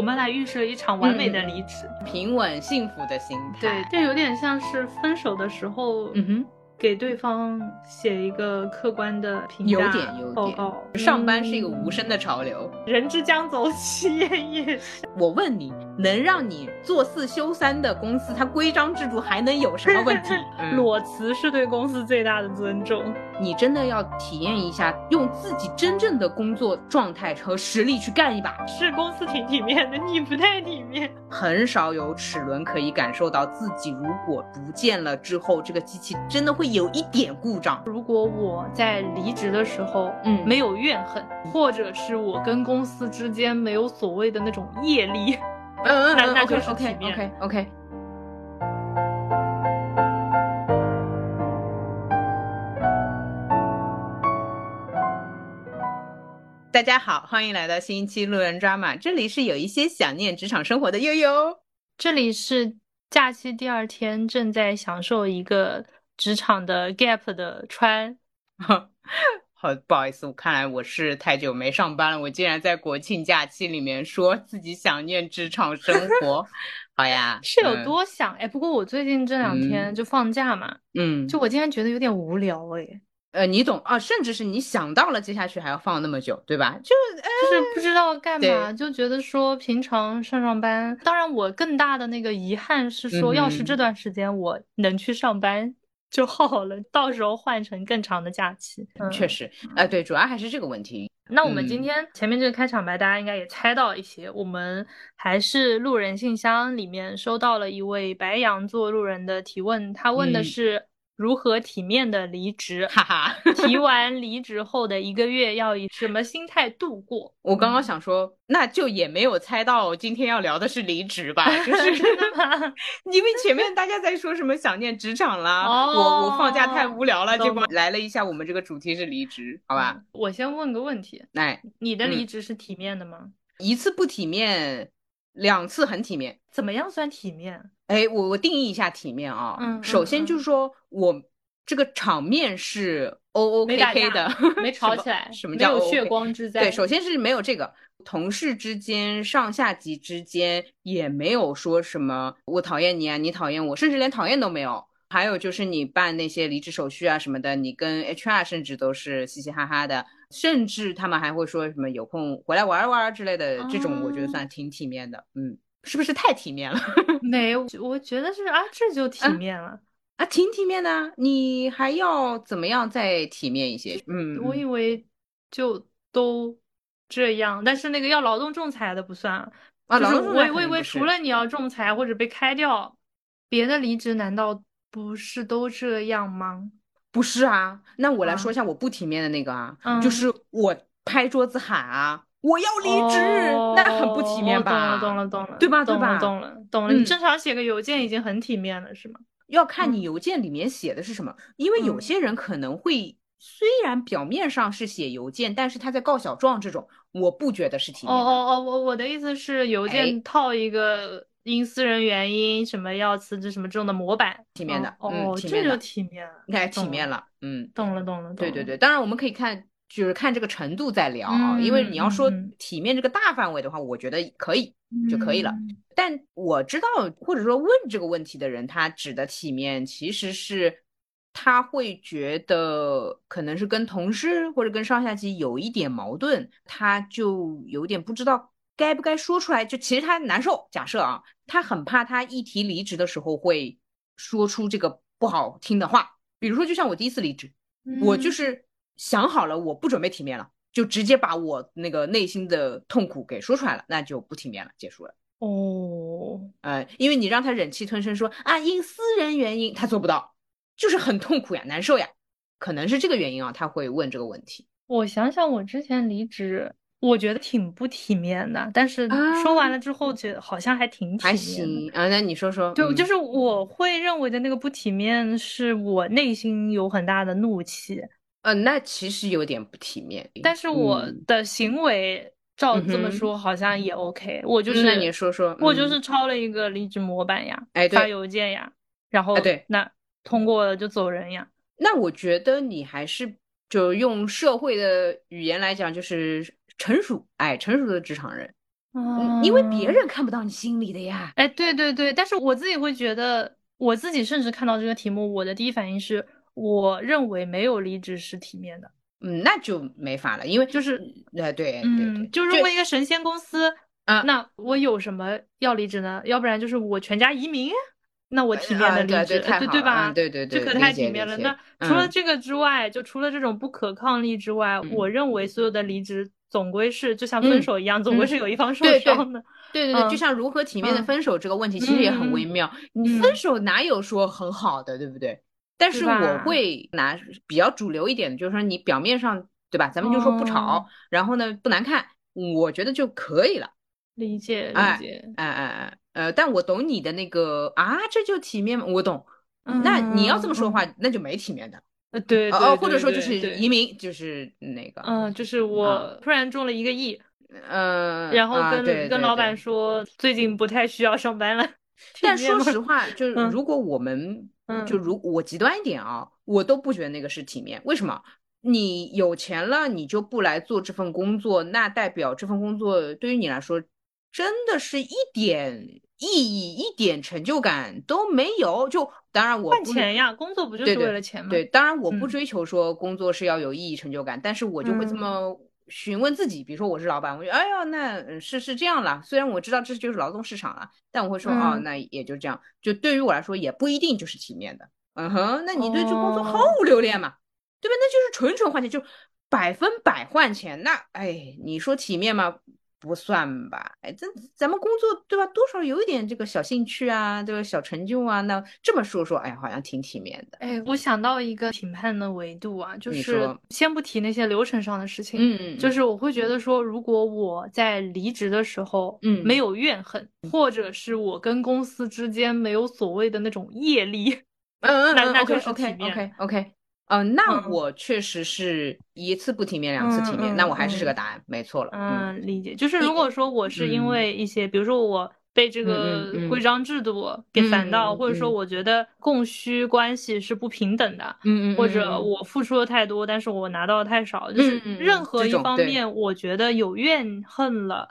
我们来预设一场完美的离职，平稳幸福的心态。对，这有点像是分手的时候，嗯哼。给对方写一个客观的评价报告。上班是一个无声的潮流，人之将走，其言也善。我问你，能让你做四休三的公司，它规章制度还能有什么问题？裸辞是对公司最大的尊重。你真的要体验一下，用自己真正的工作状态和实力去干一把。是公司挺体面的，你不太体面。很少有齿轮可以感受到自己如果不见了之后，这个机器真的会。有一点故障。如果我在离职的时候，嗯，没有怨恨，或者是我跟公司之间没有所谓的那种业力，嗯嗯，那那就是体面。OK OK。大家好，欢迎来到新一期路人抓马，这里是有一些想念职场生活的悠悠，这里是假期第二天正在享受一个。职场的 gap 的穿，好不好意思，我看来我是太久没上班了，我竟然在国庆假期里面说自己想念职场生活。好呀，是有多想哎？不过我最近这两天就放假嘛，嗯，就我竟然觉得有点无聊哎。呃，你懂啊？甚至是你想到了接下去还要放那么久，对吧？就就是不知道干嘛，就觉得说平常上上班。当然，我更大的那个遗憾是说，要是这段时间我能去上班。就好了，到时候换成更长的假期。确实，哎，对，主要还是这个问题。那我们今天前面这个开场白，大家应该也猜到一些。我们还是路人信箱里面收到了一位白羊座路人的提问，他问的是。如何体面的离职？哈哈，提完离职后的一个月要以什么心态度过？我刚刚想说，那就也没有猜到今天要聊的是离职吧？就是 因为前面大家在说什么想念职场啦，我我放假太无聊了，结果来了一下，我们这个主题是离职，好吧？我先问个问题，来，你的离职是体面的吗？一次不体面，两次很体面，怎么样算体面？哎，我我定义一下体面啊。嗯，首先就是说我这个场面是 O O K K 的，没吵起来。什么叫没有血光之灾？对，首先是没有这个，同事之间、上下级之间也没有说什么我讨厌你啊，你讨厌我，甚至连讨厌都没有。还有就是你办那些离职手续啊什么的，你跟 H R 甚至都是嘻嘻哈哈的，甚至他们还会说什么有空回来玩玩之类的，这种我觉得算挺体面的，嗯。是不是太体面了？没有，我觉得是啊，这就体面了啊，挺体面的。你还要怎么样再体面一些？嗯，我以为就都这样，但是那个要劳动仲裁的不算啊。劳动仲裁我以为除了你要仲裁或者被开掉，别的离职难道不是都这样吗？不是啊，那我来说一下我不体面的那个啊，就是我拍桌子喊啊。我要离职，那很不体面吧？懂了，懂了，懂了，对吧？对吧？懂了，懂了。你正常写个邮件已经很体面了，是吗？要看你邮件里面写的是什么，因为有些人可能会虽然表面上是写邮件，但是他在告小状这种，我不觉得是体面。哦哦哦，我我的意思是邮件套一个因私人原因什么要辞职什么这种的模板，体面的。哦，这就体面了，应该体面了。嗯，懂了，懂了。对对对，当然我们可以看。就是看这个程度再聊啊，因为你要说体面这个大范围的话，我觉得可以就可以了。但我知道或者说问这个问题的人，他指的体面其实是他会觉得可能是跟同事或者跟上下级有一点矛盾，他就有点不知道该不该说出来。就其实他难受，假设啊，他很怕他一提离职的时候会说出这个不好听的话，比如说就像我第一次离职，我就是。想好了，我不准备体面了，就直接把我那个内心的痛苦给说出来了，那就不体面了，结束了。哦，呃，因为你让他忍气吞声说啊，因私人原因，他做不到，就是很痛苦呀，难受呀，可能是这个原因啊，他会问这个问题。我想想，我之前离职，我觉得挺不体面的，但是说完了之后，觉得好像还挺体面。还行啊，那你说说，就就是我会认为的那个不体面，是我内心有很大的怒气。呃，那其实有点不体面，但是我的行为照这么说好像也 OK。我就是，那你说说，我就是抄了一个离职模板呀，哎，发邮件呀，然后对，那通过了就走人呀。那我觉得你还是就用社会的语言来讲，就是成熟，哎，成熟的职场人。嗯，因为别人看不到你心里的呀。哎，对对对，但是我自己会觉得，我自己甚至看到这个题目，我的第一反应是，我认为没有离职是体面的。嗯，那就没法了，因为就是，呃，对，嗯，就如果一个神仙公司，啊，那我有什么要离职呢？要不然就是我全家移民，那我体面的离职，对对吧？对对对，这可太体面了。那除了这个之外，就除了这种不可抗力之外，我认为所有的离职总归是就像分手一样，总归是有一方受伤的。对对对，就像如何体面的分手这个问题，其实也很微妙。你分手哪有说很好的，对不对？但是我会拿比较主流一点的，就是说你表面上对吧，咱们就说不吵，然后呢不难看，我觉得就可以了。理解理解，哎哎哎，呃，但我懂你的那个啊，这就体面吗？我懂。那你要这么说的话，那就没体面的。呃，对哦，或者说就是移民，就是那个，嗯，就是我突然中了一个亿，嗯，然后跟跟老板说最近不太需要上班了。但说实话，就是如果我们。就如我极端一点啊，我都不觉得那个是体面。为什么？你有钱了，你就不来做这份工作，那代表这份工作对于你来说真的是一点意义、一点成就感都没有。就当然我换钱呀，工作不就是为了钱吗？对，当然我不追求说工作是要有意义、成就感，但是我就会这么询问自己。比如说我是老板，我觉得哎呀，那是是这样了。虽然我知道这就是劳动市场了，但我会说哦，那也就这样。就对于我来说，也不一定就是体面的。嗯哼，那你对这工作毫无留恋嘛？对吧？那就是纯纯换钱，就百分百换钱。那哎，你说体面吗？不算吧。哎，咱咱们工作对吧？多少有一点这个小兴趣啊，这个小成就啊。那这么说说，哎，好像挺体面的。哎，我想到一个评判的维度啊，就是先不提那些流程上的事情，嗯，就是我会觉得说，如果我在离职的时候，嗯，没有怨恨，或者是我跟公司之间没有所谓的那种业力，嗯嗯，那那就是体面。OK OK OK。嗯，那我确实是一次不体面，两次体面，那我还是这个答案，没错了。嗯，理解。就是如果说我是因为一些，比如说我被这个规章制度给烦到，或者说我觉得供需关系是不平等的，嗯嗯，或者我付出的太多，但是我拿到的太少，就是任何一方面，我觉得有怨恨了，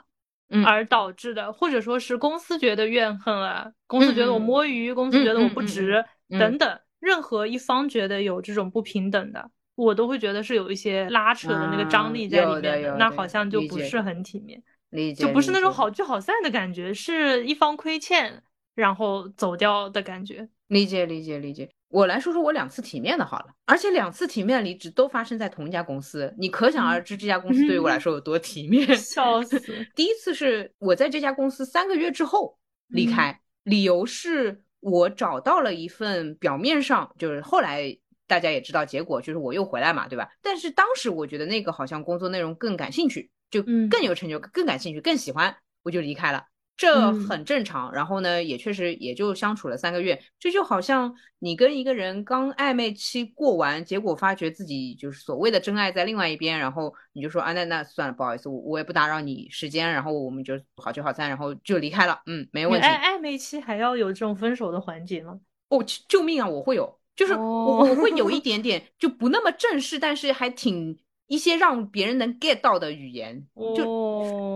而导致的，或者说是公司觉得怨恨了，公司觉得我摸鱼，公司觉得我不值，等等。任何一方觉得有这种不平等的，我都会觉得是有一些拉扯的那个张力在里面的，那好像就不是很体面，理解就不是那种好聚好散的感觉，是一方亏欠然后走掉的感觉。理解理解理解。我来说说我两次体面的好了，而且两次体面离职都发生在同一家公司，你可想而知这家公司对于我来说有多体面。笑死！第一次是我在这家公司三个月之后离开，理由是。我找到了一份表面上就是后来大家也知道结果就是我又回来嘛，对吧？但是当时我觉得那个好像工作内容更感兴趣，就更有成就，更感兴趣，更喜欢，我就离开了。这很正常，然后呢，也确实也就相处了三个月，这就好像你跟一个人刚暧昧期过完，结果发觉自己就是所谓的真爱在另外一边，然后你就说啊，那那算了，不好意思，我我也不打扰你时间，然后我们就好聚好散，然后就离开了，嗯，没问题。暧暧昧期还要有这种分手的环节吗？哦，救命啊！我会有，就是我我会有一 点点就不那么正式，但是还挺。一些让别人能 get 到的语言，就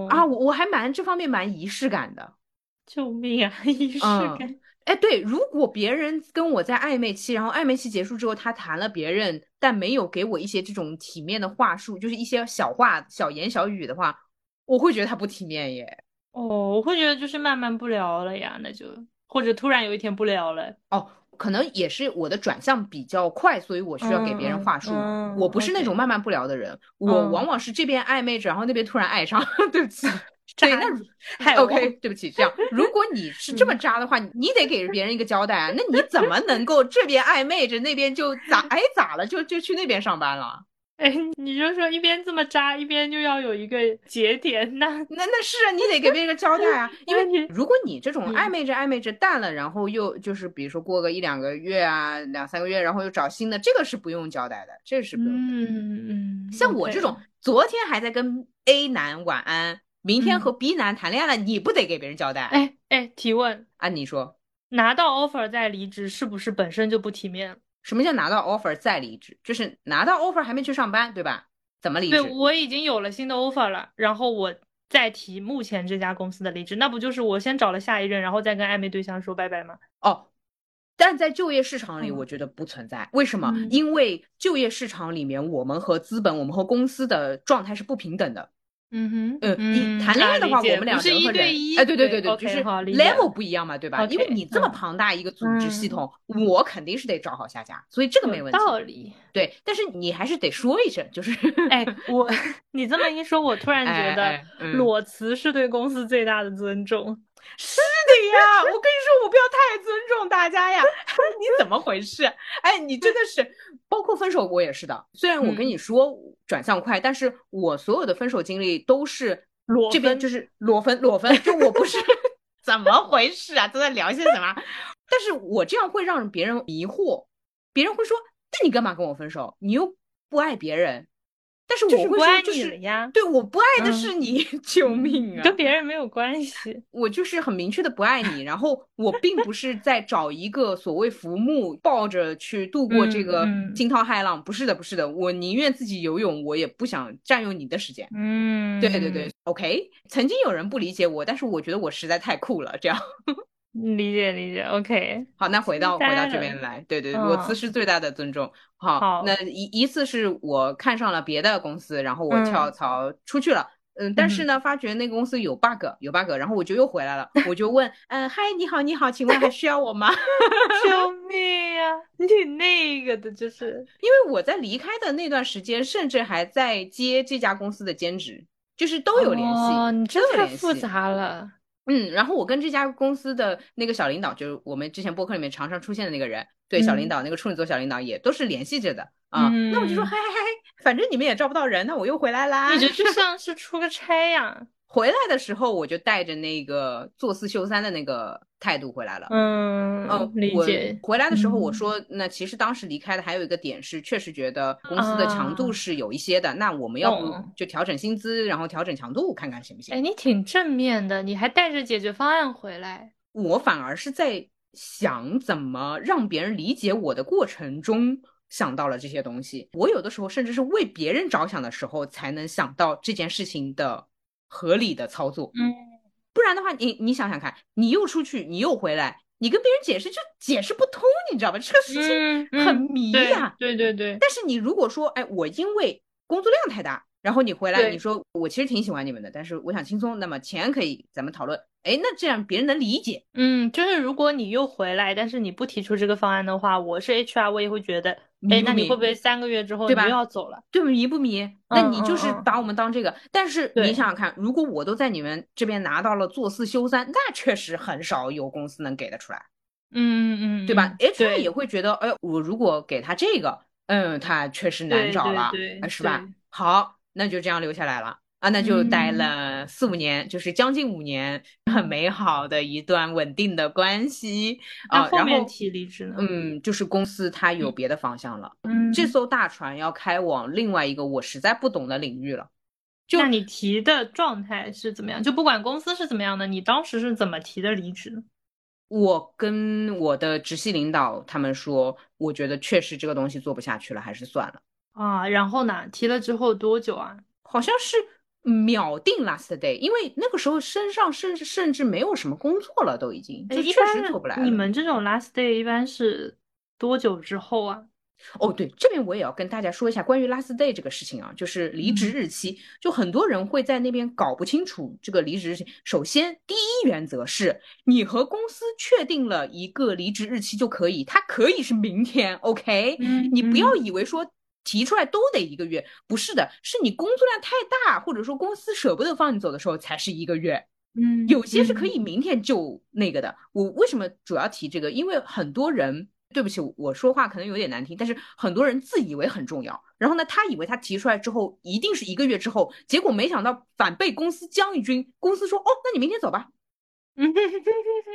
啊，我我还蛮这方面蛮仪式感的。救命啊，仪式感！哎，对，如果别人跟我在暧昧期，然后暧昧期结束之后，他谈了别人，但没有给我一些这种体面的话术，就是一些小话、小言小语的话，我会觉得他不体面耶。哦，我会觉得就是慢慢不聊了呀，那就或者突然有一天不聊了。哦。可能也是我的转向比较快，所以我需要给别人话术。我不是那种慢慢不聊的人，我往往是这边暧昧着，然后那边突然爱上。对不起，对，那 OK，对不起。这样，如果你是这么渣的话，你得给别人一个交代啊。那你怎么能够这边暧昧着，那边就咋哎咋了，就就去那边上班了？哎，你就说一边这么渣，一边就要有一个节点，那那那是啊，你得给别人一个交代啊。因为你如果你这种暧昧着暧昧着淡了，然后又就是比如说过个一两个月啊，两三个月，然后又找新的，这个是不用交代的，这是不用。嗯嗯。像我这种昨天还在跟 A 男晚安，明天和 B 男谈恋爱了，你不得给别人交代？哎哎，提问啊，你说拿到 offer 再离职，是不是本身就不体面？什么叫拿到 offer 再离职？就是拿到 offer 还没去上班，对吧？怎么离职？对我已经有了新的 offer 了，然后我再提目前这家公司的离职，那不就是我先找了下一任，然后再跟暧昧对象说拜拜吗？哦，但在就业市场里，我觉得不存在。为什么？因为就业市场里面，我们和资本、我们和公司的状态是不平等的。嗯哼，嗯，你谈恋爱的话，我们两是一对一，哎，对对对对，就是 level 不一样嘛，对吧？因为你这么庞大一个组织系统，我肯定是得找好下家，所以这个没问题。道理，对，但是你还是得说一声，就是，哎，我 你这么一说，我突然觉得裸辞是对公司最大的尊重。是的呀，我跟你说，我不要太尊重大家呀。你怎么回事？哎，你真的是，包括分手我也是的。虽然我跟你说转向快，但是我所有的分手经历都是裸这边就是裸分裸分，就我不是 怎么回事啊？都在聊些什么？但是我这样会让别人疑惑，别人会说，那你干嘛跟我分手？你又不爱别人。但是我会说，就是呀，对，我不爱的是你，救命啊！跟别人没有关系，我就是很明确的不爱你。然后我并不是在找一个所谓浮木，抱着去度过这个惊涛骇浪，不是的，不是的，我宁愿自己游泳，我也不想占用你的时间。嗯，对对对，OK。曾经有人不理解我，但是我觉得我实在太酷了，这样。理解理解，OK。好，那回到回到这边来，对对，裸辞是最大的尊重。好，那一一次是我看上了别的公司，然后我跳槽出去了。嗯，但是呢，发觉那个公司有 bug，有 bug，然后我就又回来了。我就问，嗯，嗨，你好，你好，请问还需要我吗？救命呀！你挺那个的，就是因为我在离开的那段时间，甚至还在接这家公司的兼职，就是都有联系。哦，你真太复杂了。嗯，然后我跟这家公司的那个小领导，就是我们之前播客里面常常出现的那个人，对小领导那个处女座小领导也都是联系着的啊。那我就说，嗨嗨嗨，反正你们也招不到人，那我又回来啦。你这就 像是出个差呀。回来的时候，我就带着那个做四休三的那个态度回来了。嗯哦，理解。回来的时候，我说，那其实当时离开的还有一个点是，确实觉得公司的强度是有一些的。那我们要不就调整薪资，然后调整强度，看看行不行？哎，你挺正面的，你还带着解决方案回来。我反而是在想怎么让别人理解我的过程中想到了这些东西。我有的时候甚至是为别人着想的时候，才能想到这件事情的。合理的操作，嗯，不然的话，你你想想看，你又出去，你又回来，你跟别人解释就解释不通，你知道吧？这个事情很迷呀，对对对。但是你如果说，哎，我因为工作量太大，然后你回来，你说我其实挺喜欢你们的，但是我想轻松，那么钱可以咱们讨论。哎，那这样别人能理解。嗯，就是如果你又回来，但是你不提出这个方案的话，我是 HR，我也会觉得，哎，那你会不会三个月之后你又要走了？对，迷不迷？那你就是把我们当这个。但是你想想看，如果我都在你们这边拿到了做四休三，那确实很少有公司能给得出来。嗯嗯，对吧？HR 也会觉得，哎，我如果给他这个，嗯，他确实难找了，是吧？好，那就这样留下来了。啊，那就待了四五年，就是将近五年，很美好的一段稳定的关系啊。后面提离职呢？嗯，就是公司它有别的方向了，嗯，这艘大船要开往另外一个我实在不懂的领域了。那你提的状态是怎么样？就不管公司是怎么样的，你当时是怎么提的离职呢？我跟我的直系领导他们说，我觉得确实这个东西做不下去了，还是算了。啊，然后呢？提了之后多久啊？好像是。秒定 last day，因为那个时候身上甚至甚至没有什么工作了，都已经就确实做不来。你们这种 last day 一般是多久之后啊？哦，对，这边我也要跟大家说一下关于 last day 这个事情啊，就是离职日期，就很多人会在那边搞不清楚这个离职日期。首先，第一原则是你和公司确定了一个离职日期就可以，它可以是明天，OK？嗯，你不要以为说。提出来都得一个月，不是的，是你工作量太大，或者说公司舍不得放你走的时候才是一个月。嗯，有些是可以明天就那个的。我为什么主要提这个？因为很多人，对不起，我说话可能有点难听，但是很多人自以为很重要，然后呢，他以为他提出来之后一定是一个月之后，结果没想到反被公司将一军，公司说哦，那你明天走吧。嗯，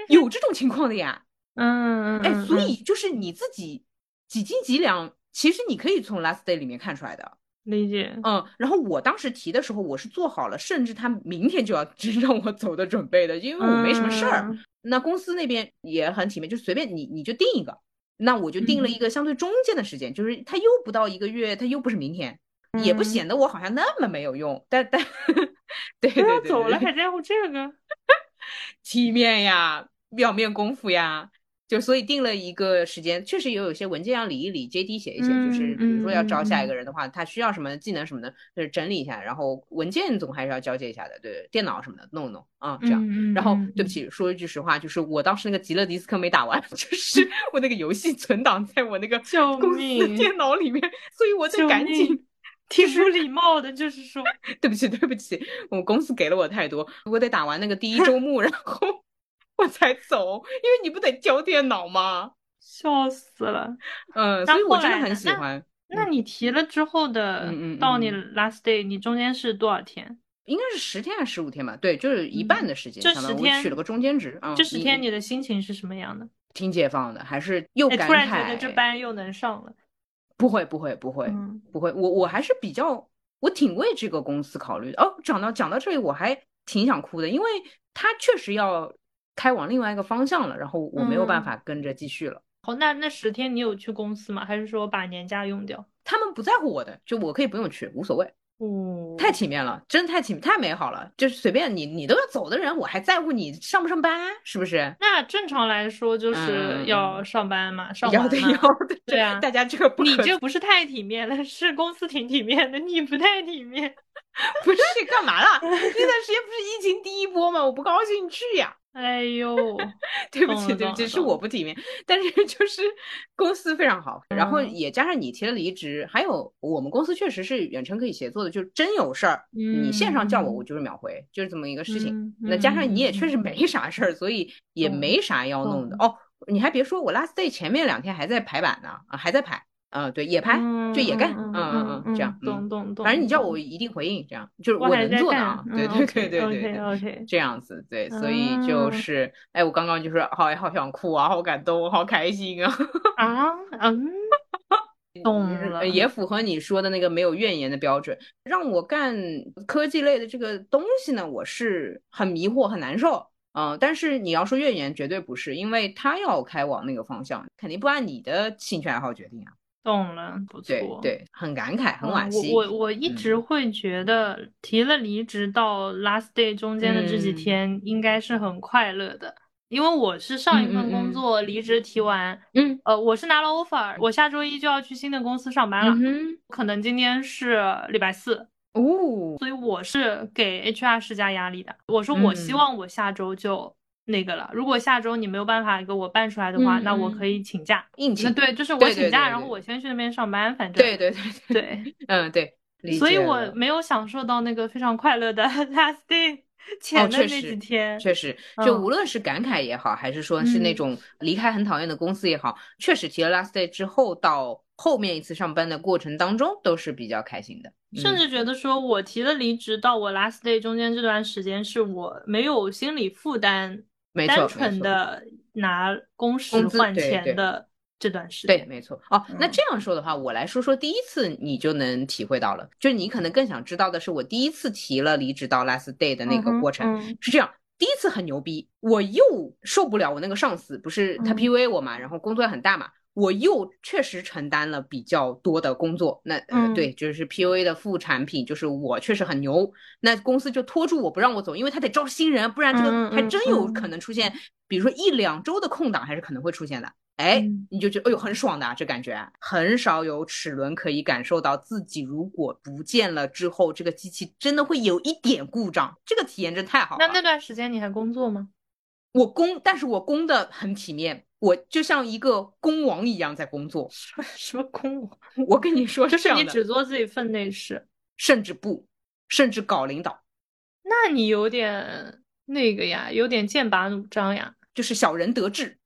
有这种情况的呀。嗯，哎，所以就是你自己几斤几两。其实你可以从 last day 里面看出来的，理解。嗯，然后我当时提的时候，我是做好了，甚至他明天就要 让我走的准备的，因为我没什么事儿。那公司那边也很体面，就随便你你就定一个，那我就定了一个相对中间的时间，就是他又不到一个月，他又不是明天，也不显得我好像那么没有用。但但 对对对，走了还在乎这个？体面呀，表面功夫呀。就所以定了一个时间，确实也有一些文件要理一理，JD 写一写，就是比如说要招下一个人的话，他需要什么技能什么的，就是整理一下，然后文件总还是要交接一下的，对，电脑什么的弄弄啊，这样。然后对不起，说一句实话，就是我当时那个极乐迪斯科没打完，就是我那个游戏存档在我那个公司电脑里面，所以我得赶紧。挺不礼貌的，就是说 对不起，对不起，我们公司给了我太多，我得打完那个第一周目，然后。我才走，因为你不得交电脑吗？笑死了。嗯，所以我真的很喜欢。那你提了之后的，到你 last day，你中间是多少天？应该是十天还是十五天吧？对，就是一半的时间。这十天取了个中间值啊。这十天你的心情是什么样的？挺解放的，还是又感慨？突然觉得这班又能上了。不会，不会，不会，不会。我我还是比较，我挺为这个公司考虑的。哦，讲到讲到这里，我还挺想哭的，因为他确实要。开往另外一个方向了，然后我没有办法跟着继续了。好，那那十天你有去公司吗？还是说把年假用掉？他们不在乎我的，就我可以不用去，无所谓。哦，太体面了，真的太体太美好了。就是随便你，你都要走的人，我还在乎你上不上班，是不是？那正常来说就是要上班嘛，上班嘛。要的，要的。对啊，大家这个不你这不是太体面了，是公司挺体面的，你不太体面。不是干嘛啦？那段时间不是疫情第一波吗？我不高兴去呀。哎呦，对不起，对不起，是我不体面。但是就是公司非常好，然后也加上你提了离职，还有我们公司确实是远程可以协作的，就真有事儿，你线上叫我，我就是秒回，就是这么一个事情。那加上你也确实没啥事儿，所以也没啥要弄的。哦，你还别说，我 last day 前面两天还在排版呢，啊，还在排。嗯，对，也拍，就也干，嗯嗯嗯，这样，懂懂懂。反正你叫我一定回应，这样就是我能做的啊。对对对对对，OK OK，这样子，对，所以就是，哎，我刚刚就是好好想哭啊，好感动，好开心啊。啊，嗯，懂了，也符合你说的那个没有怨言的标准。让我干科技类的这个东西呢，我是很迷惑，很难受。嗯，但是你要说怨言，绝对不是，因为他要开往那个方向，肯定不按你的兴趣爱好决定啊。懂了，不错，对，很感慨，很惋惜。我我我一直会觉得，提了离职到 last day 中间的这几天，应该是很快乐的，因为我是上一份工作离职提完，嗯，呃，我是拿了 offer，我下周一就要去新的公司上班了，嗯可能今天是礼拜四，哦，所以我是给 HR 施加压力的，我说我希望我下周就。那个了，如果下周你没有办法给我办出来的话，那我可以请假，硬请。对，就是我请假，然后我先去那边上班，反正。对对对对，嗯 对。所以我没有享受到那个非常快乐的 last day 前的那几天。确实，就无论是感慨也好，还是说是那种离开很讨厌的公司也好，确实提了 last day 之后，到后面一次上班的过程当中都是比较开心的，甚至觉得说我提了离职到我 last day 中间这段时间是我没有心理负担。单纯的拿工时换钱的这段时间，对，没错。哦，那这样说的话，我来说说第一次，你就能体会到了。就你可能更想知道的是，我第一次提了离职到 last day 的那个过程是这样。第一次很牛逼，我又受不了我那个上司，不是他 PUA 我嘛，然后工作量很大嘛。我又确实承担了比较多的工作，那呃对，就是 PUA 的副产品，就是我确实很牛，那公司就拖住我不让我走，因为他得招新人，不然这个还真有可能出现，比如说一两周的空档还是可能会出现的。哎，你就觉得哎呦很爽的啊这感觉，很少有齿轮可以感受到自己如果不见了之后，这个机器真的会有一点故障，这个体验真太好了。那那段时间你还工作吗？我工，但是我工的很体面。我就像一个公王一样在工作，什么公王？我跟你说，就是你只做自己分内事，甚至不，甚至搞领导。那你有点那个呀，有点剑拔弩张呀，就是小人得志。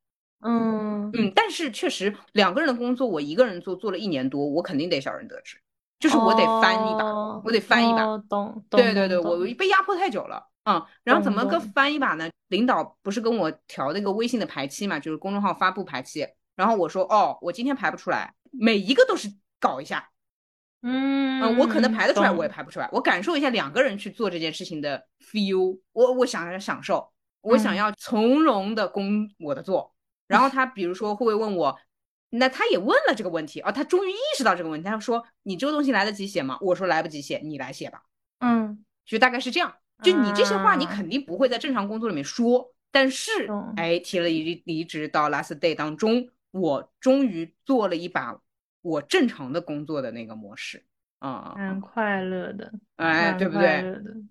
嗯嗯，但是确实两个人的工作，我一个人做做了一年多，我肯定得小人得志，就是我得翻一把，我得翻一把。懂懂，对对对，我被压迫太久了。嗯，然后怎么个翻一把呢？领导不是跟我调那个微信的排期嘛，就是公众号发布排期。然后我说，哦，我今天排不出来，每一个都是搞一下。嗯嗯，我可能排得出来，我也排不出来。我感受一下两个人去做这件事情的 feel，我我想要享受，我想要从容的攻我的做。然后他比如说会不会问我，那他也问了这个问题哦，他终于意识到这个问题，他说你这个东西来得及写吗？我说来不及写，你来写吧。嗯。就大概是这样，就你这些话，你肯定不会在正常工作里面说。但是，哎，提了离离职到 last day 当中，我终于做了一把我正常的工作的那个模式啊，蛮快乐的，哎，对不对？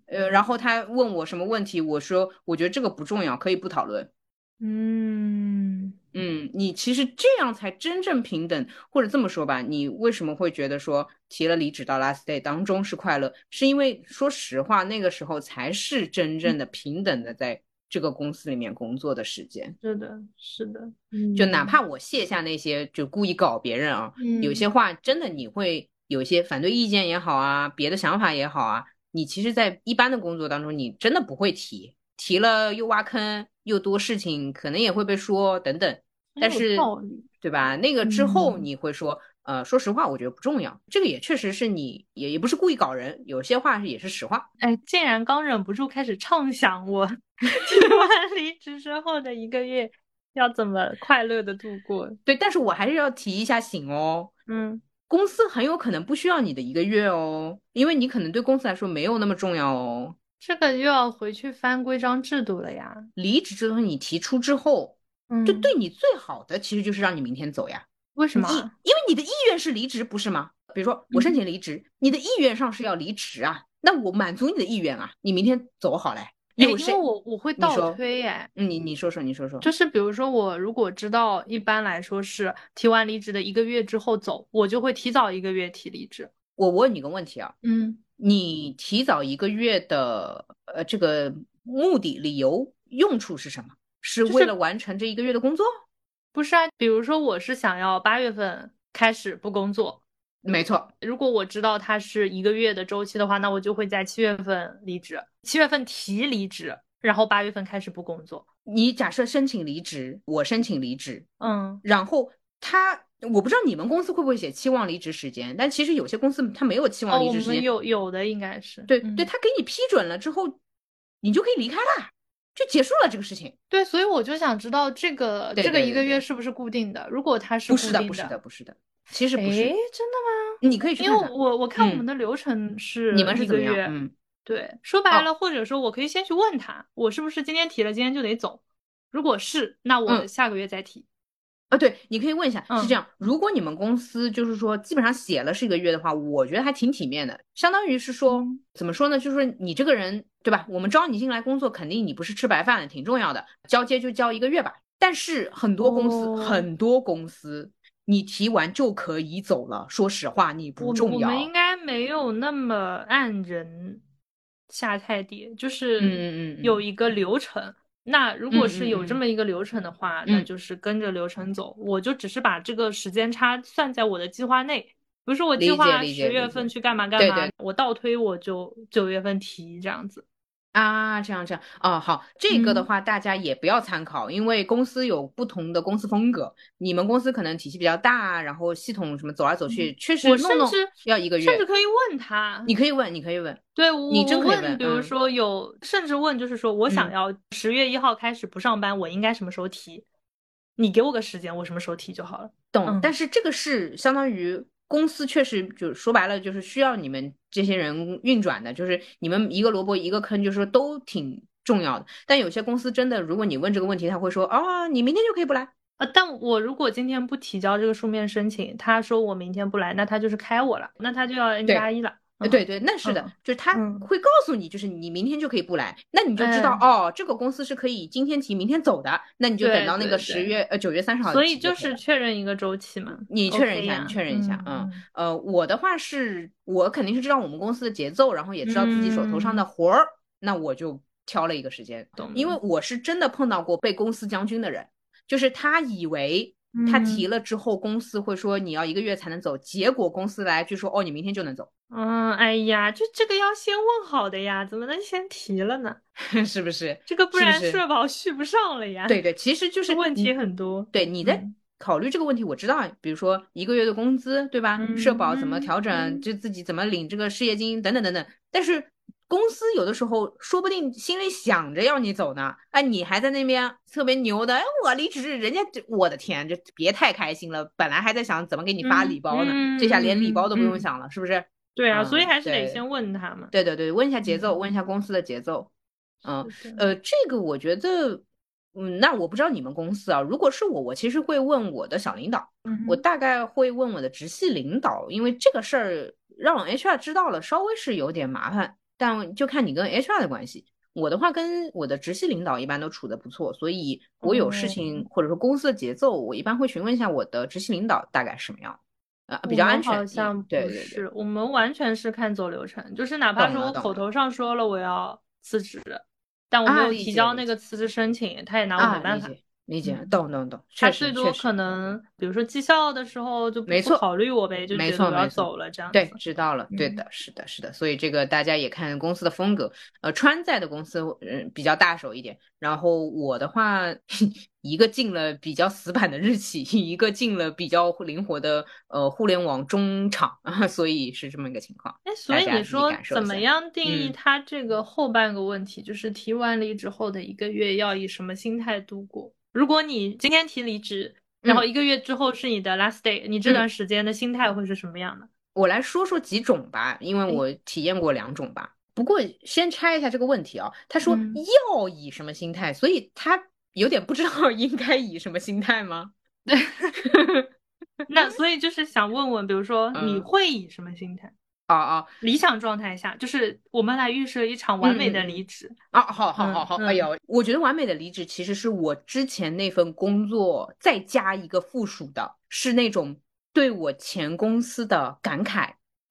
呃，然后他问我什么问题，我说我觉得这个不重要，可以不讨论。嗯嗯，你其实这样才真正平等，或者这么说吧，你为什么会觉得说提了离职到 last day 当中是快乐？是因为说实话，那个时候才是真正的平等的在。这个公司里面工作的时间，是的，是的，就哪怕我卸下那些就故意搞别人啊，有些话真的你会有一些反对意见也好啊，别的想法也好啊，你其实，在一般的工作当中，你真的不会提，提了又挖坑，又多事情，可能也会被说等等，但是对吧？那个之后你会说。呃，说实话，我觉得不重要。这个也确实是你，也也不是故意搞人，有些话也是实话。哎，竟然刚忍不住开始畅想，我 提完离职之后的一个月要怎么快乐的度过？对，但是我还是要提一下醒哦。嗯，公司很有可能不需要你的一个月哦，因为你可能对公司来说没有那么重要哦。这个又要回去翻规章制度了呀。离职这东西你提出之后，就对你最好的其实就是让你明天走呀。为什么？因为你的意愿是离职，不是吗？比如说我申请离职，你的意愿上是要离职啊，那我满足你的意愿啊，你明天走好嘞。有因为我我会倒推哎，你你说说你说说，就是比如说我如果知道一般来说是提完离职的一个月之后走，我就会提早一个月提离职。我问你个问题啊，嗯，你提早一个月的呃这个目的、理由、用处是什么？是为了完成这一个月的工作？不是啊，比如说我是想要八月份开始不工作，没错。如果我知道它是一个月的周期的话，那我就会在七月份离职，七月份提离职，然后八月份开始不工作。你假设申请离职，我申请离职，嗯，然后他，我不知道你们公司会不会写期望离职时间，但其实有些公司他没有期望离职时间，有有的应该是，对对，他给你批准了之后，你就可以离开了。就结束了这个事情，对，所以我就想知道这个这个一个月是不是固定的？如果他是不是的，不是的，不是的，其实不是，真的吗？你可以去因为我我看我们的流程是你们是一个月，嗯，对，说白了，或者说我可以先去问他，我是不是今天提了，今天就得走？如果是，那我下个月再提。啊，对，你可以问一下，是这样。如果你们公司就是说基本上写了是一个月的话，我觉得还挺体面的，相当于是说怎么说呢？就是说你这个人对吧？我们招你进来工作，肯定你不是吃白饭的，挺重要的。交接就交一个月吧。但是很多公司，很多公司，你提完就可以走了。说实话，你不重要。我们应该没有那么按人下菜碟，就是嗯，有一个流程。那如果是有这么一个流程的话，那就是跟着流程走。我就只是把这个时间差算在我的计划内。比如说我计划十月份去干嘛干嘛，我倒推我就九月份提这样子。啊，这样这样啊，好，这个的话大家也不要参考，因为公司有不同的公司风格。你们公司可能体系比较大，然后系统什么走来走去，确实弄弄要一个月，甚至可以问他，你可以问，你可以问，对，你真可以问。比如说有，甚至问就是说我想要十月一号开始不上班，我应该什么时候提？你给我个时间，我什么时候提就好了。懂，但是这个是相当于。公司确实就是说白了，就是需要你们这些人运转的，就是你们一个萝卜一个坑，就是说都挺重要的。但有些公司真的，如果你问这个问题，他会说啊，你明天就可以不来啊。但我如果今天不提交这个书面申请，他说我明天不来，那他就是开我了，那他就要 N 加一了。对对，那是的，就是他会告诉你，就是你明天就可以不来，那你就知道哦，这个公司是可以今天提明天走的，那你就等到那个十月呃九月三十号。所以就是确认一个周期嘛，你确认一下，你确认一下，嗯呃，我的话是我肯定是知道我们公司的节奏，然后也知道自己手头上的活儿，那我就挑了一个时间，因为我是真的碰到过被公司将军的人，就是他以为他提了之后公司会说你要一个月才能走，结果公司来就说哦你明天就能走。嗯，哎呀，就这个要先问好的呀，怎么能先提了呢？是不是？这个不然社保续不上了呀。对对，其实就是问题很多。对，你在考虑这个问题，我知道，比如说一个月的工资，对吧？社保怎么调整？就自己怎么领这个失业金等等等等。但是公司有的时候说不定心里想着要你走呢，哎，你还在那边特别牛的，哎，我离职，人家我的天，这别太开心了。本来还在想怎么给你发礼包呢，这下连礼包都不用想了，是不是？对啊，所以还是得先问他们。对对对，问一下节奏，问一下公司的节奏。嗯，呃，这个我觉得，嗯，那我不知道你们公司啊，如果是我，我其实会问我的小领导，我大概会问我的直系领导，因为这个事儿让 HR 知道了，稍微是有点麻烦，但就看你跟 HR 的关系。我的话跟我的直系领导一般都处的不错，所以我有事情或者说公司的节奏，我一般会询问一下我的直系领导大概什么样。啊，比较安全。好像不是，我们完全是看走流程，就是哪怕说我口头上说了我要辞职，但我没有提交那个辞职申请，他也拿我没办法。理解，懂懂懂。他最多可能，比如说绩效的时候就不考虑我呗，就觉得我要走了这样。对，知道了。对的，是的，是的。所以这个大家也看公司的风格。呃，川在的公司嗯比较大手一点，然后我的话。一个进了比较死板的日企，一个进了比较灵活的呃互联网中厂，所以是这么一个情况。哎，所以你说怎么样定义他这个后半个问题，就是提完离职后的一个月要以什么心态度过？如果你今天提离职，然后一个月之后是你的 last day，你这段时间的心态会是什么样的？我来说说几种吧，因为我体验过两种吧。不过先拆一下这个问题啊，他说要以什么心态，所以他。有点不知道 应该以什么心态吗？对，那 所以就是想问问，比如说你会以什么心态？啊啊，理想状态下，就是我们来预设一场完美的离职啊！好好好好，哎呦，我觉得完美的离职其实是我之前那份工作再加一个附属的，是那种对我前公司的感慨、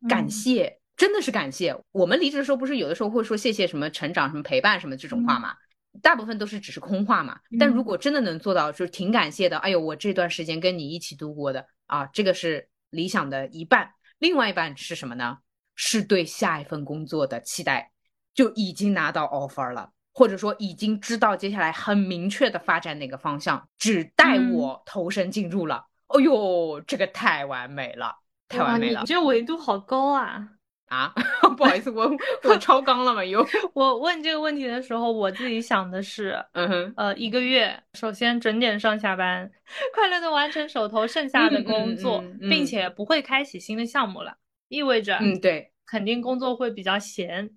感谢，真的是感谢。我们离职的时候不是有的时候会说谢谢什么成长、什么陪伴什么这种话吗？大部分都是只是空话嘛，但如果真的能做到，就是挺感谢的。哎呦，我这段时间跟你一起度过的啊，这个是理想的一半。另外一半是什么呢？是对下一份工作的期待，就已经拿到 offer 了，或者说已经知道接下来很明确的发展哪个方向，只待我投身进入了。哎呦，这个太完美了，太完美了，你这维度好高啊！啊，不好意思，我 我超纲了嘛？又 我问这个问题的时候，我自己想的是，嗯哼，呃，一个月，首先准点上下班，快乐的完成手头剩下的工作，并且不会开启新的项目了，意味着，嗯，对，肯定工作会比较闲，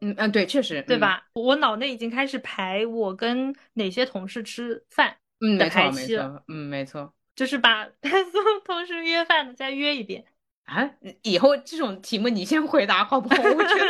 嗯嗯，对，确实，对吧？我脑内已经开始排我跟哪些同事吃饭嗯的排期了，嗯，没错，就是把 所有同事约饭的再约一遍。啊，以后这种题目你先回答好不好？我觉得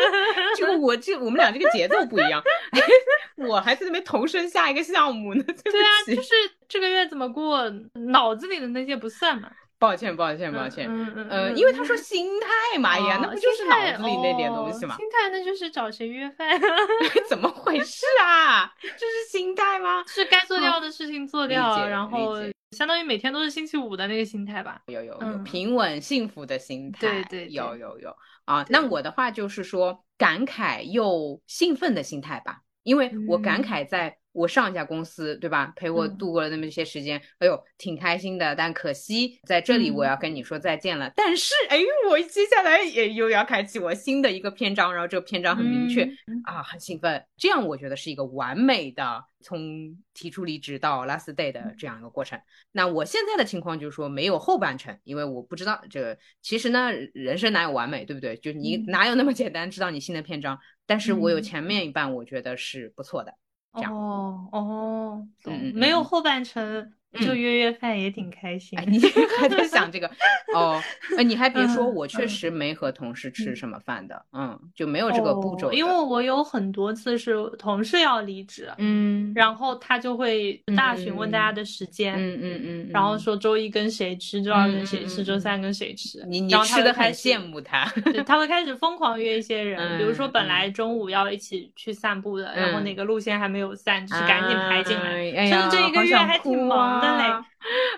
这个 我这我们俩这个节奏不一样，我还在那边投身下一个项目呢。对啊，就是这个月怎么过，脑子里的那些不算嘛。抱歉，抱歉，抱歉。嗯嗯嗯。因为他说心态嘛，呀，那不就是脑子里那点东西吗？心态那就是找谁约饭。怎么回事啊？这是心态吗？是该做掉的事情做掉，然后。相当于每天都是星期五的那个心态吧，有有有平稳幸福的心态，对对，有有有啊。那我的话就是说感慨又兴奋的心态吧，因为我感慨在。我上一家公司，对吧？陪我度过了那么一些时间，哎呦，挺开心的。但可惜在这里我要跟你说再见了。但是，哎，我接下来也又要开启我新的一个篇章，然后这个篇章很明确啊，很兴奋。这样我觉得是一个完美的从提出离职到 last day 的这样一个过程。那我现在的情况就是说没有后半程，因为我不知道这个。其实呢，人生哪有完美，对不对？就你哪有那么简单知道你新的篇章？但是我有前面一半，我觉得是不错的。哦哦，没有后半程。就约约饭也挺开心，你 还在想这个 哦？哎，你还别说，我确实没和同事吃什么饭的，嗯，就没有这个步骤。因为我有很多次是同事要离职，嗯，然后他就会大询问大家的时间，嗯嗯嗯，然后说周一跟谁吃，周二跟谁吃，周三跟谁吃。你你吃的很羡慕他，他会开始疯狂约一些人，比如说本来中午要一起去散步的，然后哪个路线还没有散，就是赶紧排进来。甚至这一个月还挺忙。啊，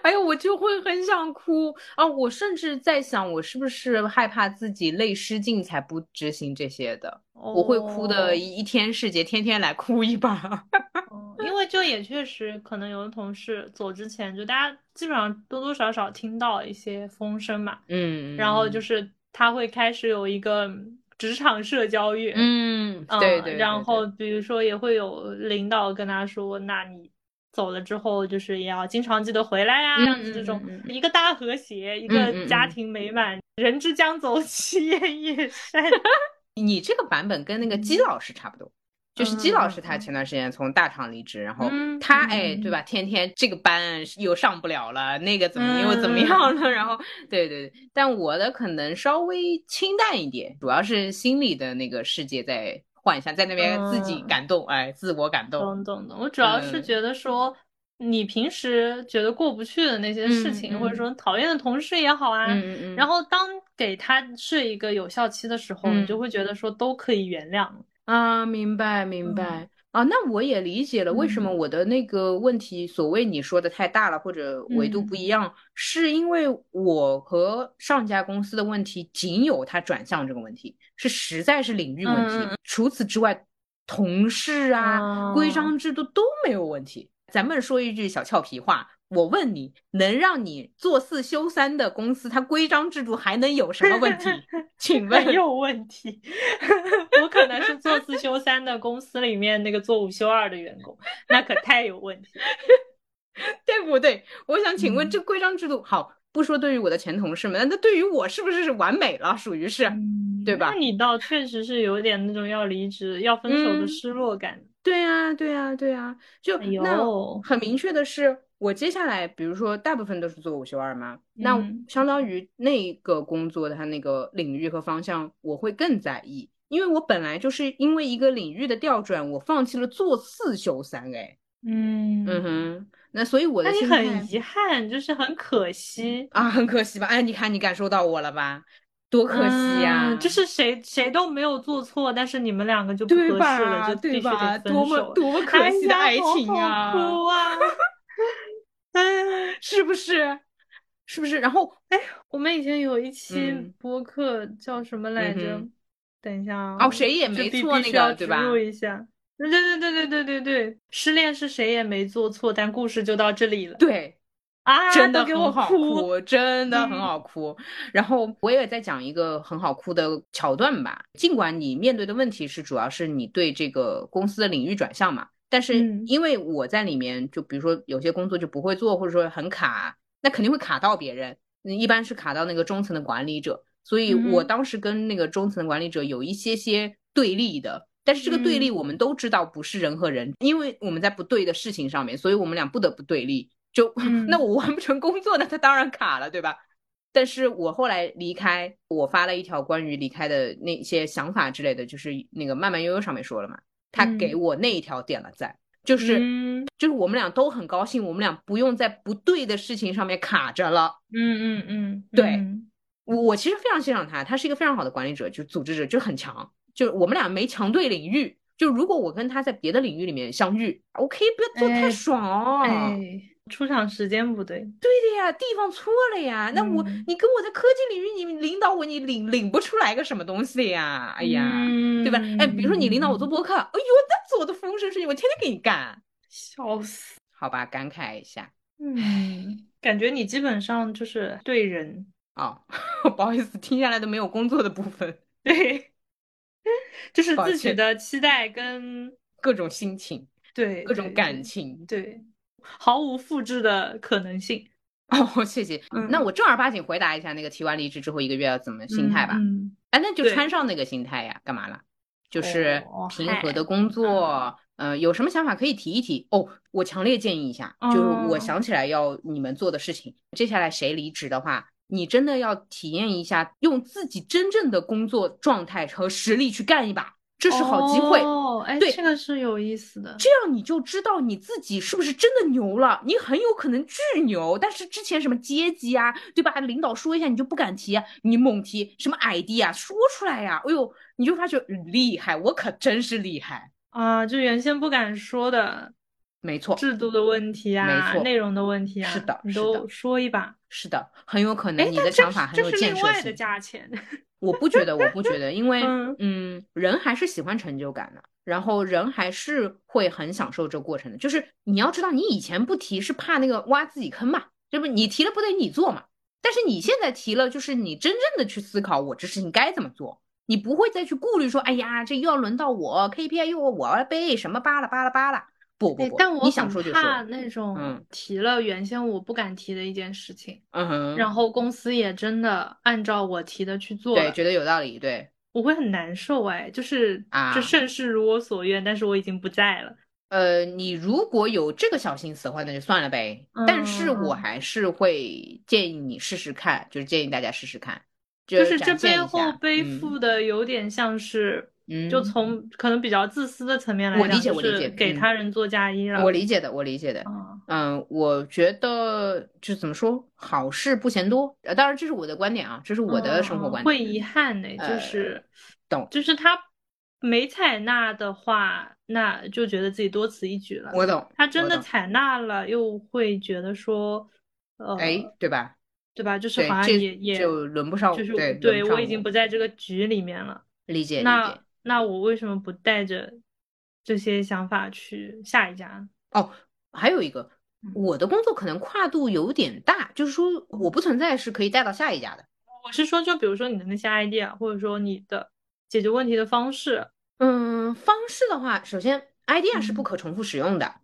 哎呦，我就会很想哭啊！我甚至在想，我是不是害怕自己泪失禁才不执行这些的？我会哭的一天世界，天天来哭一把。因为就也确实，可能有的同事走之前，就大家基本上多多少少听到一些风声嘛，嗯，然后就是他会开始有一个职场社交欲，嗯，对对，然后比如说也会有领导跟他说，那你。走了之后，就是也要经常记得回来呀，这样子这种一个大和谐，一个家庭美满，人之将走，其言也善。你这个版本跟那个姬老师差不多。就是姬老师，他前段时间从大厂离职，然后他哎，对吧？天天这个班又上不了了，那个怎么又怎么样了？然后，对对对，但我的可能稍微清淡一点，主要是心里的那个世界在换一下，在那边自己感动，哎，自我感动。懂懂懂。我主要是觉得说，你平时觉得过不去的那些事情，或者说讨厌的同事也好啊，然后当给他设一个有效期的时候，你就会觉得说都可以原谅。啊，明白明白啊，那我也理解了，为什么我的那个问题，所谓你说的太大了，或者维度不一样，是因为我和上家公司的问题仅有它转向这个问题，是实在是领域问题，除此之外，同事啊、规章制度都没有问题。咱们说一句小俏皮话。我问你，能让你做四休三的公司，它规章制度还能有什么问题？请问有问题？我可能是做四休三的公司里面那个做五休二的员工，那可太有问题，对不对？我想请问，这规章制度好，不说对于我的前同事们，那对于我是不是是完美了？属于是，对吧？那你倒确实是有点那种要离职、要分手的失落感。对呀，对呀，对呀，就那很明确的是。我接下来，比如说，大部分都是做午休二嘛，那相当于那个工作它那个领域和方向，我会更在意，因为我本来就是因为一个领域的调转，我放弃了做四休三，哎，嗯嗯哼，那所以我的心很遗憾，就是很可惜啊，很可惜吧？哎，你看你感受到我了吧？多可惜呀！就是谁谁都没有做错，但是你们两个就不合适了，就对吧？多么多么可惜的爱情啊！哎，是不是？是不是？然后，哎，我们以前有一期播客叫什么来着？等一下啊！哦，谁也没错，那个对吧？录一下。对对对对对对对，失恋是谁也没做错，但故事就到这里了。对啊，真的很好哭，真的很好哭。然后我也在讲一个很好哭的桥段吧。尽管你面对的问题是，主要是你对这个公司的领域转向嘛。但是因为我在里面，就比如说有些工作就不会做，或者说很卡，那肯定会卡到别人。一般是卡到那个中层的管理者，所以我当时跟那个中层的管理者有一些些对立的。但是这个对立我们都知道不是人和人，因为我们在不对的事情上面，所以我们俩不得不对立。就 那我完不成工作，那他当然卡了，对吧？但是我后来离开，我发了一条关于离开的那些想法之类的，就是那个慢慢悠悠上面说了嘛。他给我那一条点了赞，就是就是我们俩都很高兴，我们俩不用在不对的事情上面卡着了。嗯嗯嗯，对我我其实非常欣赏他，他是一个非常好的管理者，就组织者，就很强。就是我们俩没强对领域，就如果我跟他在别的领域里面相遇，我可以不要做太爽哦。出场时间不对，对的呀，地方错了呀。那我你跟我在科技领域，你领导我，你领领不出来个什么东西呀？哎呀，对吧？哎，比如说你领导我做播客，哎呦，那做的风生水起，我天天给你干，笑死。好吧，感慨一下。嗯，感觉你基本上就是对人啊，不好意思，听下来都没有工作的部分。对，就是自己的期待跟各种心情，对，各种感情，对。毫无复制的可能性哦，谢谢。嗯那我正儿八经回答一下那个提完离职之后一个月要怎么心态吧。嗯哎，那就穿上那个心态呀，干嘛了？就是平和的工作。呃，有什么想法可以提一提哦。我强烈建议一下，就是我想起来要你们做的事情。接下来谁离职的话，你真的要体验一下，用自己真正的工作状态和实力去干一把。这是好机会哦，哎，对，这个是有意思的。这样你就知道你自己是不是真的牛了。你很有可能巨牛，但是之前什么阶级啊，对吧？领导说一下你就不敢提，你猛提什么 ID 啊，说出来呀，哎呦，你就发觉厉害，我可真是厉害啊！就原先不敢说的，没错，制度的问题啊，没错，内容的问题啊，是的，你都说一把，是的，很有可能你的想法很有建设性。的价钱。我不觉得，我不觉得，因 为嗯，人还是喜欢成就感的，然后人还是会很享受这个过程的。就是你要知道，你以前不提是怕那个挖自己坑嘛，对不？你提了不得你做嘛。但是你现在提了，就是你真正的去思考，我这事情该怎么做，你不会再去顾虑说，哎呀，这又要轮到我 KPI 又我要背什么巴拉巴拉巴拉。不不不，但我想说就怕那种提了原先我不敢提的一件事情，嗯哼，然后公司也真的按照我提的去做，对，觉得有道理，对，我会很难受哎，就是这盛世如我所愿，但是我已经不在了。呃，你如果有这个小心思的话，那就算了呗。但是我还是会建议你试试看，就是建议大家试试看，就是这背后背负的有点像是。嗯，就从可能比较自私的层面来讲，就是给他人做嫁衣了。我理解的，我理解的。嗯，我觉得就怎么说，好事不嫌多。呃，当然这是我的观点啊，这是我的生活观点。会遗憾呢，就是懂，就是他没采纳的话，那就觉得自己多此一举了。我懂。他真的采纳了，又会觉得说，呃，哎，对吧？对吧？就是好像也也就轮不上，就是对，对我已经不在这个局里面了。理解，理解。那我为什么不带着这些想法去下一家？哦，还有一个，我的工作可能跨度有点大，就是说我不存在是可以带到下一家的。我是说，就比如说你的那些 idea，或者说你的解决问题的方式。嗯，方式的话，首先 idea 是不可重复使用的，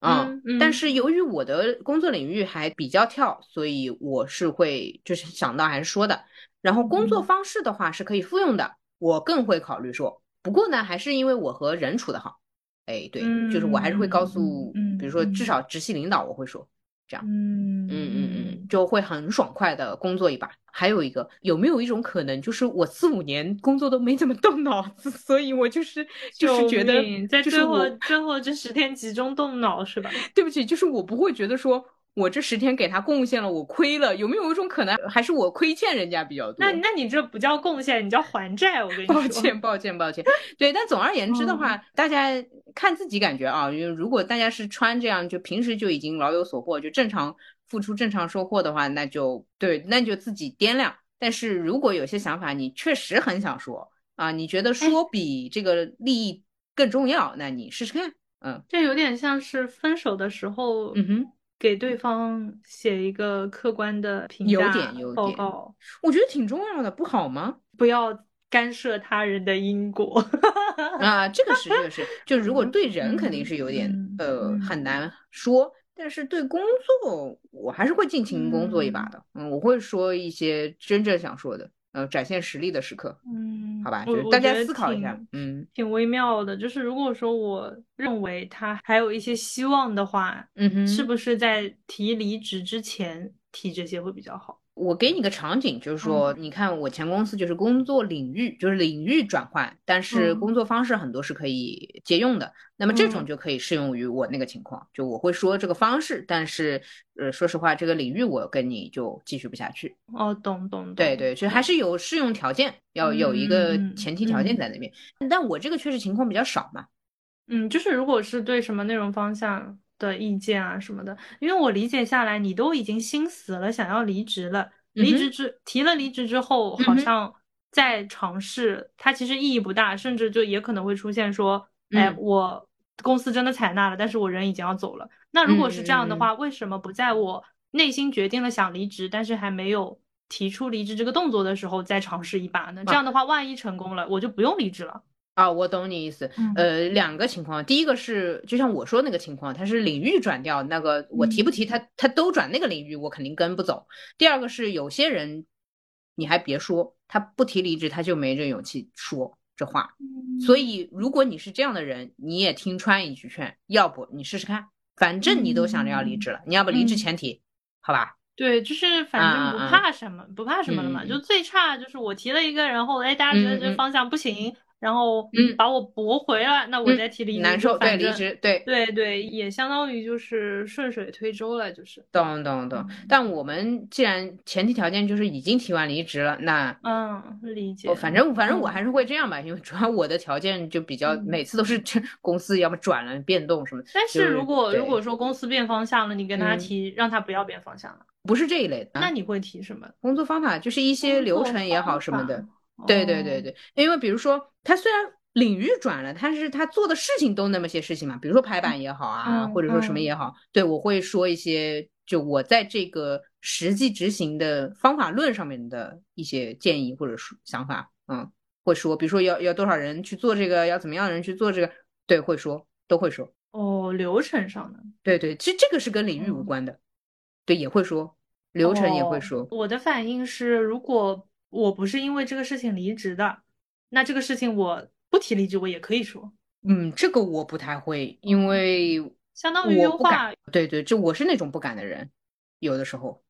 嗯，但是由于我的工作领域还比较跳，所以我是会就是想到还是说的。然后工作方式的话是可以复用的，我更会考虑说。不过呢，还是因为我和人处的好，哎，对，就是我还是会告诉，比如说至少直系领导，我会说这样，嗯嗯嗯嗯，就会很爽快的工作一把。还有一个，有没有一种可能，就是我四五年工作都没怎么动脑子，所以我就是就是觉得，在最后最后这十天集中动脑是吧？对不起，就是我不会觉得说。我这十天给他贡献了，我亏了，有没有一种可能，还是我亏欠人家比较多？那那你这不叫贡献，你叫还债。我跟你说，抱歉，抱歉，抱歉。对，但总而言之的话，大家看自己感觉啊。因为如果大家是穿这样，就平时就已经老有所获，就正常付出，正常收获的话，那就对，那就自己掂量。但是如果有些想法你确实很想说啊，你觉得说比这个利益更重要，那你试试看。嗯，这有点像是分手的时候，嗯哼。给对方写一个客观的评价报告，我觉得挺重要的，不好吗？不要干涉他人的因果。啊，这个是这个是，就如果对人肯定是有点呃很。难说，但是对工作我还是会尽情工作一把的，嗯，我会说一些真正想说的。呃，展现实力的时刻，嗯，好吧，就是大家思考一下，嗯，挺微妙的。就是如果说我认为他还有一些希望的话，嗯哼，是不是在提离职之前提这些会比较好？我给你个场景，就是说，你看我前公司就是工作领域，就是领域转换，但是工作方式很多是可以借用的。那么这种就可以适用于我那个情况，就我会说这个方式，但是呃，说实话，这个领域我跟你就继续不下去。哦，懂懂。对对，就还是有适用条件，要有一个前提条件在那边。但我这个确实情况比较少嘛。嗯，就是如果是对什么内容方向。的意见啊什么的，因为我理解下来，你都已经心死了，想要离职了。离职之提了离职之后，好像再尝试，它其实意义不大，甚至就也可能会出现说，哎，我公司真的采纳了，但是我人已经要走了。那如果是这样的话，为什么不在我内心决定了想离职，但是还没有提出离职这个动作的时候再尝试一把呢？这样的话，万一成功了，我就不用离职了。啊，我懂你意思。呃，两个情况，第一个是就像我说那个情况，他是领域转掉，那个我提不提他，他都转那个领域，我肯定跟不走。第二个是有些人，你还别说，他不提离职，他就没这勇气说这话。所以如果你是这样的人，你也听川一句劝，要不你试试看，反正你都想着要离职了，你要不离职前提，好吧？对，就是反正不怕什么，不怕什么了嘛。就最差就是我提了一个，然后哎，大家觉得这方向不行。然后，嗯，把我驳回了，那我再提离职，难受，对，离职，对，对对，也相当于就是顺水推舟了，就是。懂懂懂。但我们既然前提条件就是已经提完离职了，那，嗯，理解。反正反正我还是会这样吧，因为主要我的条件就比较，每次都是这公司要么转了变动什么。但是如果如果说公司变方向了，你跟他提让他不要变方向了，不是这一类的，那你会提什么？工作方法就是一些流程也好什么的。对对对对，因为比如说他虽然领域转了，但是他做的事情都那么些事情嘛，比如说排版也好啊，或者说什么也好，对我会说一些，就我在这个实际执行的方法论上面的一些建议或者说想法，嗯，会说，比如说要要多少人去做这个，要怎么样的人去做这个，对，会说，都会说。哦，流程上的，对对，其实这个是跟领域无关的，对，也会说流程也会说。我的反应是，如果我不是因为这个事情离职的，那这个事情我不提离职，我也可以说。嗯，这个我不太会，因为相当于优化。对对，就我是那种不敢的人，有的时候。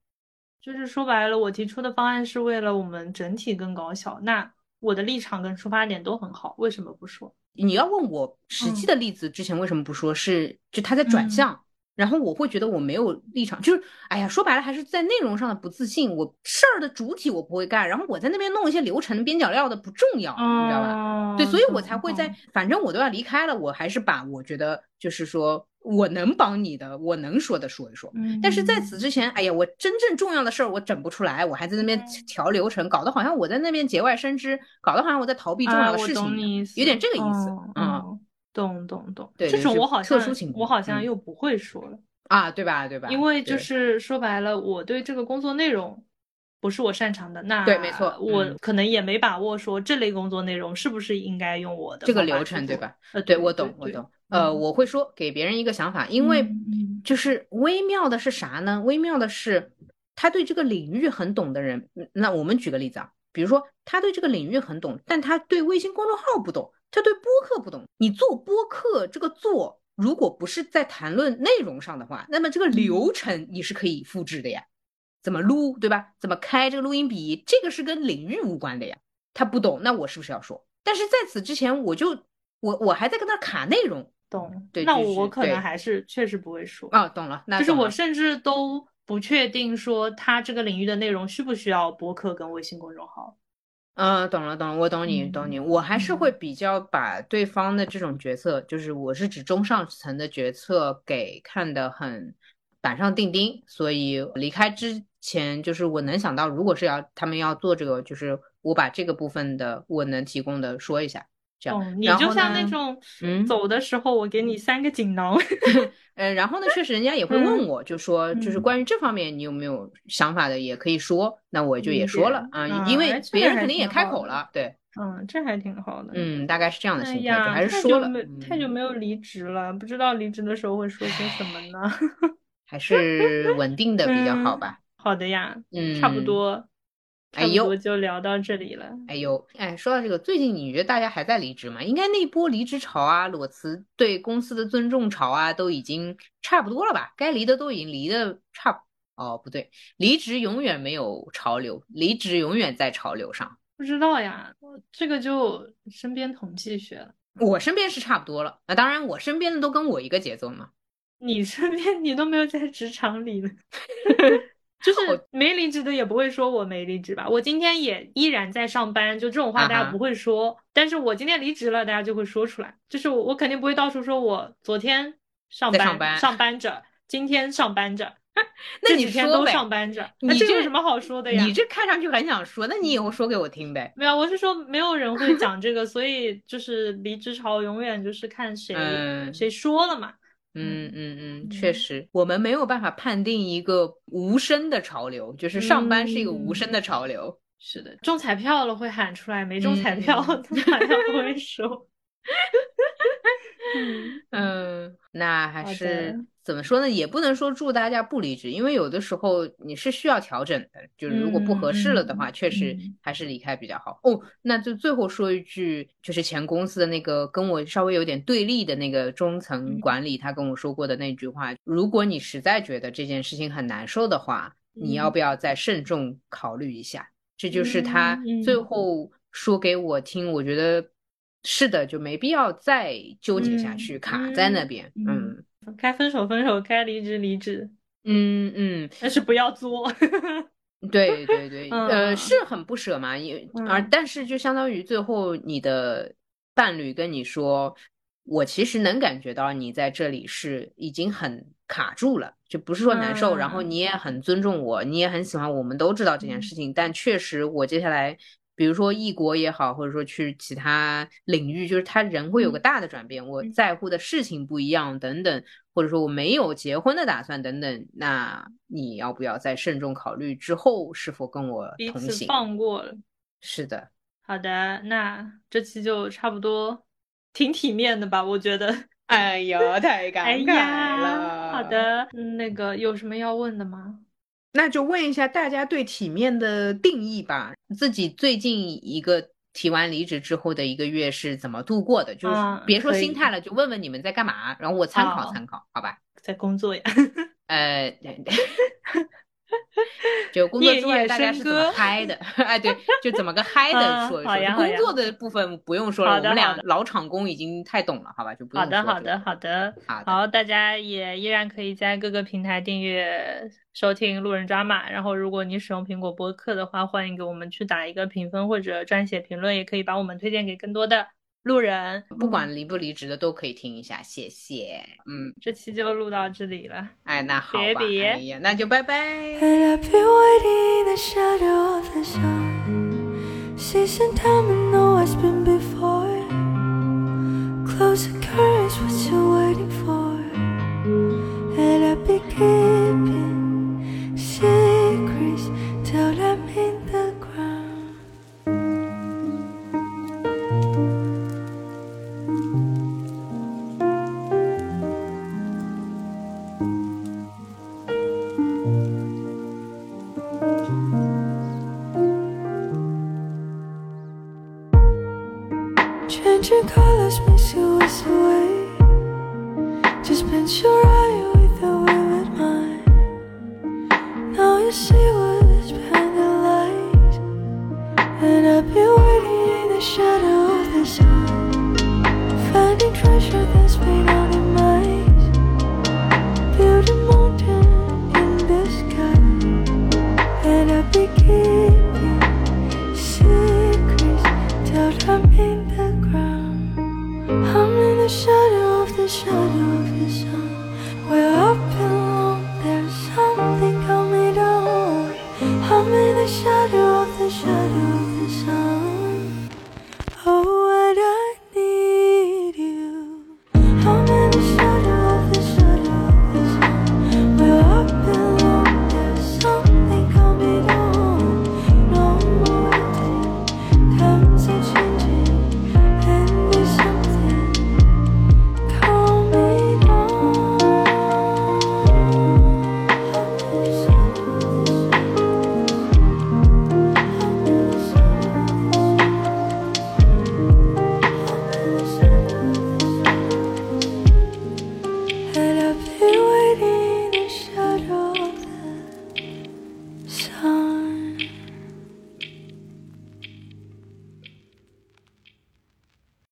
就是说白了，我提出的方案是为了我们整体更高效，那我的立场跟出发点都很好，为什么不说？你要问我实际的例子，之前为什么不说？是就他在转向。然后我会觉得我没有立场，就是哎呀，说白了还是在内容上的不自信。我事儿的主体我不会干，然后我在那边弄一些流程边角料的不重要，你知道吧？对，所以我才会在，反正我都要离开了，我还是把我觉得就是说我能帮你的，我能说的说一说。但是在此之前，哎呀，我真正重要的事儿我整不出来，我还在那边调流程，搞得好像我在那边节外生枝，搞得好像我在逃避重要的事情，有点这个意思嗯。懂懂懂，对这种我好像我好像又不会说了啊，对吧对吧？因为就是说白了，我对这个工作内容不是我擅长的，那对没错，我可能也没把握说这类工作内容是不是应该用我的这个流程，对吧？呃，对我懂我懂，呃，我会说给别人一个想法，因为就是微妙的是啥呢？微妙的是他对这个领域很懂的人，那我们举个例子啊，比如说他对这个领域很懂，但他对微信公众号不懂。他对播客不懂，你做播客这个做，如果不是在谈论内容上的话，那么这个流程你是可以复制的呀。怎么录，对吧？怎么开这个录音笔，这个是跟领域无关的呀。他不懂，那我是不是要说？但是在此之前，我就我我还在跟他卡内容，懂？对，那我可能还是确实不会说啊。懂了，那就是我甚至都不确定说他这个领域的内容需不需要播客跟微信公众号。嗯，懂了，懂了，我懂你，懂你。我还是会比较把对方的这种决策，就是我是指中上层的决策，给看得很板上钉钉。所以离开之前，就是我能想到，如果是要他们要做这个，就是我把这个部分的我能提供的说一下。哦，你就像那种，嗯，走的时候我给你三个锦囊。嗯，然后呢，确实人家也会问我，就说就是关于这方面你有没有想法的，也可以说，那我就也说了啊，因为别人肯定也开口了，对，嗯，这还挺好的，嗯，大概是这样的心态，还是说了。太久没有离职了，不知道离职的时候会说些什么呢？还是稳定的比较好吧。好的呀，嗯，差不多。哎呦，就聊到这里了。哎呦，哎，说到这个，最近你觉得大家还在离职吗？应该那波离职潮啊，裸辞对公司的尊重潮啊，都已经差不多了吧？该离的都已经离的差哦，不对，离职永远没有潮流，离职永远在潮流上。不知道呀，这个就身边统计学了。我身边是差不多了，那当然我身边的都跟我一个节奏嘛。你身边你都没有在职场里了。就是没离职的也不会说我没离职吧，我今天也依然在上班，就这种话大家不会说。但是我今天离职了，大家就会说出来。就是我我肯定不会到处说我昨天上班上班着，今天上班着，那你几天都上班着，你这有什么好说的呀？你这看上去很想说，那你以后说给我听呗。没有，我是说没有人会讲这个，所以就是离职潮永远就是看谁谁说了嘛。嗯嗯嗯，确实，我们没有办法判定一个无声的潮流，就是上班是一个无声的潮流。是的，中彩票了会喊出来，没中彩票好像不会说。嗯，那还是。怎么说呢？也不能说祝大家不离职，因为有的时候你是需要调整的。就是如果不合适了的话，确实还是离开比较好。哦，那就最后说一句，就是前公司的那个跟我稍微有点对立的那个中层管理，他跟我说过的那句话：如果你实在觉得这件事情很难受的话，你要不要再慎重考虑一下？这就是他最后说给我听。我觉得是的，就没必要再纠结下去，卡在那边。嗯。该分手分手，该离职离职，嗯嗯，但是不要作。对对对，呃，是很不舍嘛，因而但是就相当于最后你的伴侣跟你说，我其实能感觉到你在这里是已经很卡住了，就不是说难受，然后你也很尊重我，你也很喜欢，我们都知道这件事情，但确实我接下来。比如说异国也好，或者说去其他领域，就是他人会有个大的转变，我在乎的事情不一样等等，或者说我没有结婚的打算等等，那你要不要再慎重考虑之后是否跟我同行？放过了，是的。好的，那这期就差不多挺体面的吧？我觉得哎呦，太 感慨了。好的，那个有什么要问的吗？那就问一下大家对体面的定义吧。自己最近一个提完离职之后的一个月是怎么度过的？就是别说心态了，就问问你们在干嘛，然后我参考参考，好吧？在工作呀。呃。就工作之外，大家是怎么嗨的？哎，对，就怎么个嗨的说一说。工作的部分不用说了，我们俩老厂工已经太懂了，好吧？就不用说。好的，好的，好的，好。大家也依然可以在各个平台订阅收听《路人抓马》。然后，如果你使用苹果播客的话，欢迎给我们去打一个评分或者撰写评论，也可以把我们推荐给更多的。路人，不管离不离职的都可以听一下，谢谢。嗯，这期就录到这里了。哎，那好吧，哎呀，那就拜拜。Changing colors makes you waste away. Just bent your eye with a vivid mind. Now you see what's behind the light. And I've been waiting in the shadow of the sun, finding treasure that's been.